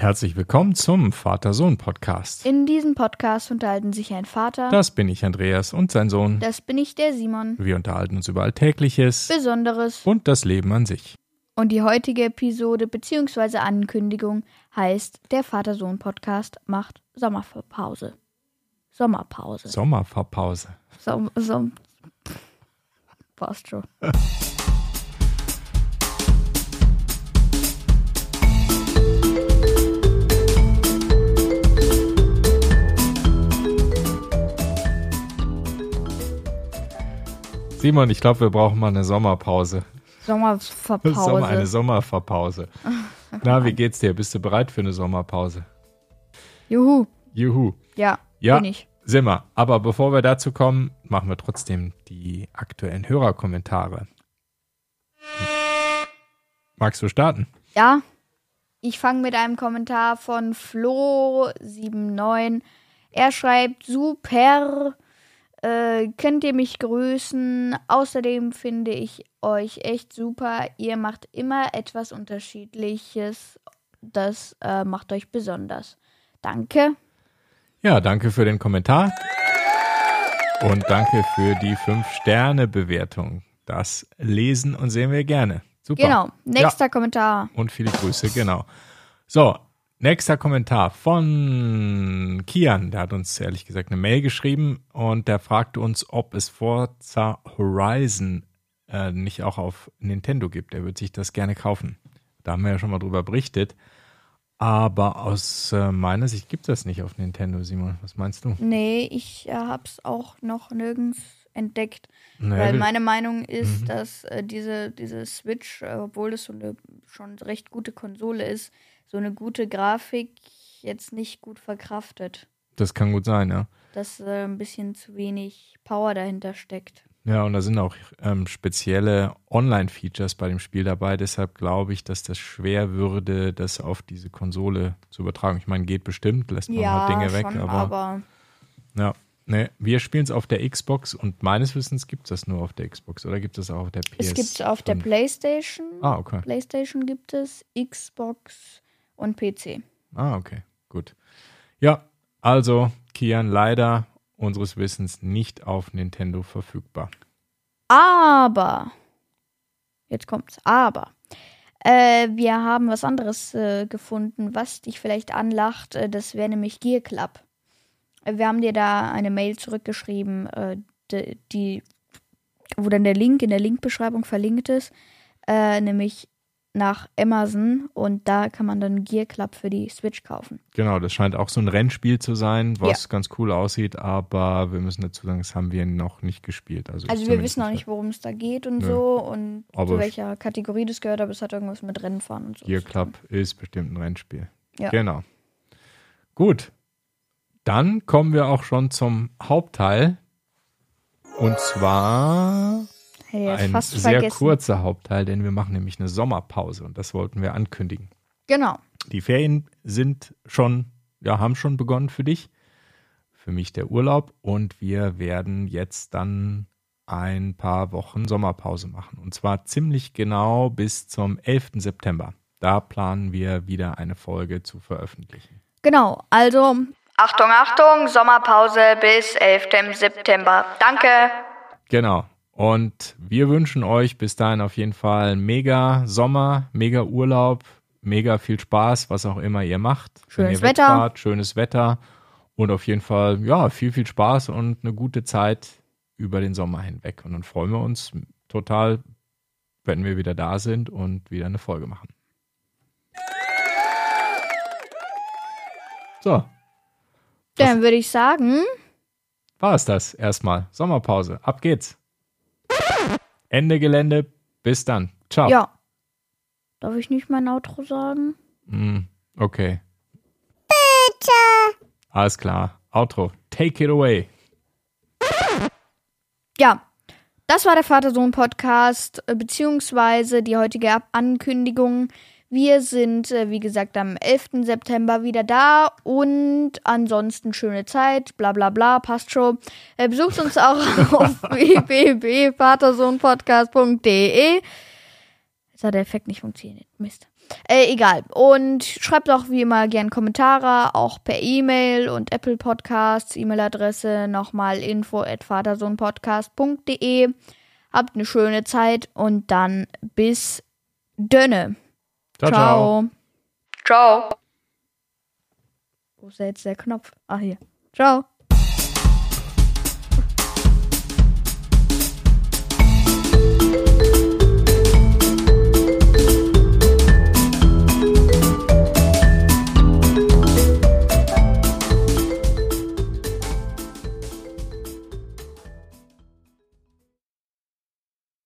Herzlich willkommen zum Vater-Sohn-Podcast. In diesem Podcast unterhalten sich ein Vater, Das bin ich, Andreas, und sein Sohn. das bin ich, der Simon, Wir unterhalten uns über Alltägliches Besonderes. und das Leben an sich. Und die heutige Episode bzw. Ankündigung heißt, der Vater-Sohn-Podcast macht Sommerpause. Sommerpause. Sommerverpause. Som Som Passt schon. Simon, ich glaube, wir brauchen mal eine Sommerpause. Sommerverpause. Sommer, eine Sommerverpause. Na, wie geht's dir? Bist du bereit für eine Sommerpause? Juhu. Juhu. Ja, Ja. bin ich. Sind wir. Aber bevor wir dazu kommen, machen wir trotzdem die aktuellen Hörerkommentare. Magst du starten? Ja, ich fange mit einem Kommentar von Flo79. Er schreibt, super, äh, könnt ihr mich grüßen. Außerdem finde ich euch echt super. Ihr macht immer etwas Unterschiedliches. Das äh, macht euch besonders. Danke. Ja, danke für den Kommentar. Und danke für die 5-Sterne-Bewertung. Das lesen und sehen wir gerne. Super. Genau, nächster Kommentar. Und viele Grüße, genau. So, nächster Kommentar von Kian. Der hat uns ehrlich gesagt eine Mail geschrieben und der fragte uns, ob es Forza Horizon äh, nicht auch auf Nintendo gibt. Er würde sich das gerne kaufen. Da haben wir ja schon mal drüber berichtet. Aber aus äh, meiner Sicht gibt es das nicht auf Nintendo, Simon. Was meinst du? Nee, ich äh, hab's auch noch nirgends entdeckt. Nee, Weil meine Meinung ist, Mhm. dass äh, diese, diese Switch, äh, obwohl es so eine schon recht gute Konsole ist, so eine gute Grafik jetzt nicht gut verkraftet. das kann gut sein, ja. Dass äh, ein bisschen zu wenig Power dahinter steckt. Ja, und da sind auch ähm, spezielle Online-Features bei dem Spiel dabei. Deshalb glaube ich, dass das schwer würde, das auf diese Konsole zu übertragen. Ich meine, geht bestimmt, lässt man ja, halt Dinge weg, schon, aber, aber ja. Ne, wir spielen es auf der Xbox und meines Wissens gibt es das nur auf der Xbox oder gibt es auch auf der PS? es gibt es auf der PlayStation. Ah, okay. PlayStation gibt es, Xbox und PC. Ah, okay. Gut. Ja, also Kian leider unseres Wissens nicht auf Nintendo verfügbar. Aber, jetzt kommt's, aber, äh, wir haben was anderes äh, gefunden, was dich vielleicht anlacht. Äh, das wäre nämlich Gear Club. Wir haben dir da eine Mail zurückgeschrieben, äh, die, die, wo dann der Link in der Linkbeschreibung verlinkt ist, äh, nämlich nach Amazon und da kann man dann Gear Club für die Switch kaufen. Genau, das scheint auch so ein Rennspiel zu sein, was ganz cool aussieht, aber wir müssen dazu sagen, das haben wir noch nicht gespielt. Also, Also wir wissen auch nicht, worum es da geht und Nö. so und Aber zu welcher Kategorie das gehört, aber es hat irgendwas mit Rennfahren und so. Gear. Club ist bestimmt ein Rennspiel. Ja. Genau. Gut. Dann kommen wir auch schon zum Hauptteil. Und zwar Jetzt ein fast sehr vergessen. kurzer Hauptteil, denn wir machen nämlich eine Sommerpause und das wollten wir ankündigen. Genau. Die Ferien sind schon, ja, haben schon begonnen für dich. Für mich der Urlaub und wir werden jetzt dann ein paar Wochen Sommerpause machen. Und zwar ziemlich genau bis zum 11. September. Da planen wir wieder eine Folge zu veröffentlichen. Genau. Also Achtung, Achtung, Sommerpause bis 11. September. Danke. Genau. Und wir wünschen euch bis dahin auf jeden Fall mega Sommer, mega Urlaub, mega viel Spaß, was auch immer ihr macht. Schönes ihr Wetter. wegfahrt, schönes Wetter und auf jeden Fall, ja, viel, viel Spaß und eine gute Zeit über den Sommer hinweg. Und dann freuen wir uns total, wenn wir wieder da sind und wieder eine Folge machen. So, Dann würde ich sagen, war es das erstmal. Sommerpause. Ab geht's. Ende Gelände. Bis dann. Ciao. ja. Darf ich nicht mein Outro sagen? Mm, okay. Bitte. Alles klar. Outro. Take it away. Ja. Das war der Vater-Sohn-Podcast, äh, beziehungsweise die heutige Ankündigung. Wir sind, äh, wie gesagt, am 11. September wieder da und ansonsten schöne Zeit, bla bla bla, passt schon. Äh, besucht uns auch auf www.vatersohnpodcast.de. Jetzt hat der Effekt nicht funktioniert, Mist. Äh, egal. Und schreibt auch wie immer gern Kommentare, auch per E-Mail und Apple Podcasts. E-Mail-Adresse nochmal info at vatersohnpodcast.de. Habt eine schöne Zeit und dann bis Dönne. Ciao, ciao. Ciao. Wo ist jetzt der Knopf? Ah, hier. Ciao.